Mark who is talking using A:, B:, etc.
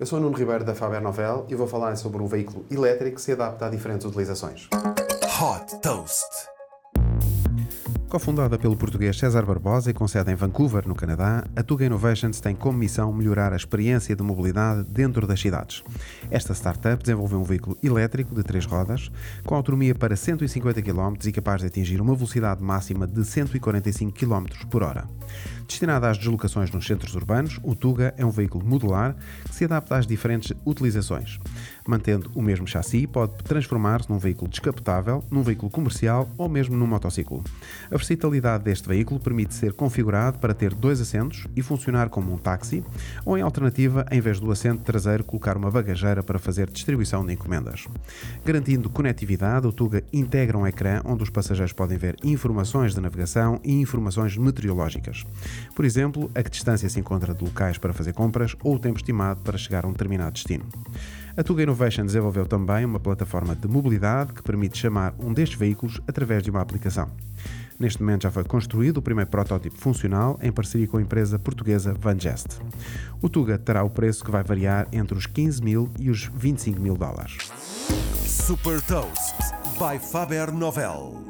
A: Eu sou o Nuno Ribeiro da Faber Novel e vou falar sobre um veículo elétrico que se adapta a diferentes utilizações.
B: Hot Toast.
C: Cofundada pelo português César Barbosa e com sede em Vancouver, no Canadá, a Tuga Innovations tem como missão melhorar a experiência de mobilidade dentro das cidades. Esta startup desenvolveu um veículo elétrico de três rodas, com autonomia para 150 km e capaz de atingir uma velocidade máxima de 145 km por hora. Destinado às deslocações nos centros urbanos, o Tuga é um veículo modular que se adapta às diferentes utilizações. Mantendo o mesmo chassi, pode transformar-se num veículo descapotável, num veículo comercial ou mesmo num motociclo. A versatilidade deste veículo permite ser configurado para ter dois assentos e funcionar como um táxi, ou em alternativa, em vez do assento traseiro, colocar uma bagageira para fazer distribuição de encomendas. Garantindo conectividade, o Tuga integra um ecrã onde os passageiros podem ver informações de navegação e informações meteorológicas. Por exemplo, a que distância se encontra de locais para fazer compras ou o tempo estimado para chegar a um determinado destino. A Tuga Innovation desenvolveu também uma plataforma de mobilidade que permite chamar um destes veículos através de uma aplicação. Neste momento já foi construído o primeiro protótipo funcional em parceria com a empresa portuguesa Vangest. O Tuga terá o preço que vai variar entre os 15 mil e os 25 mil dólares.
B: Super Toast by Faber Novel.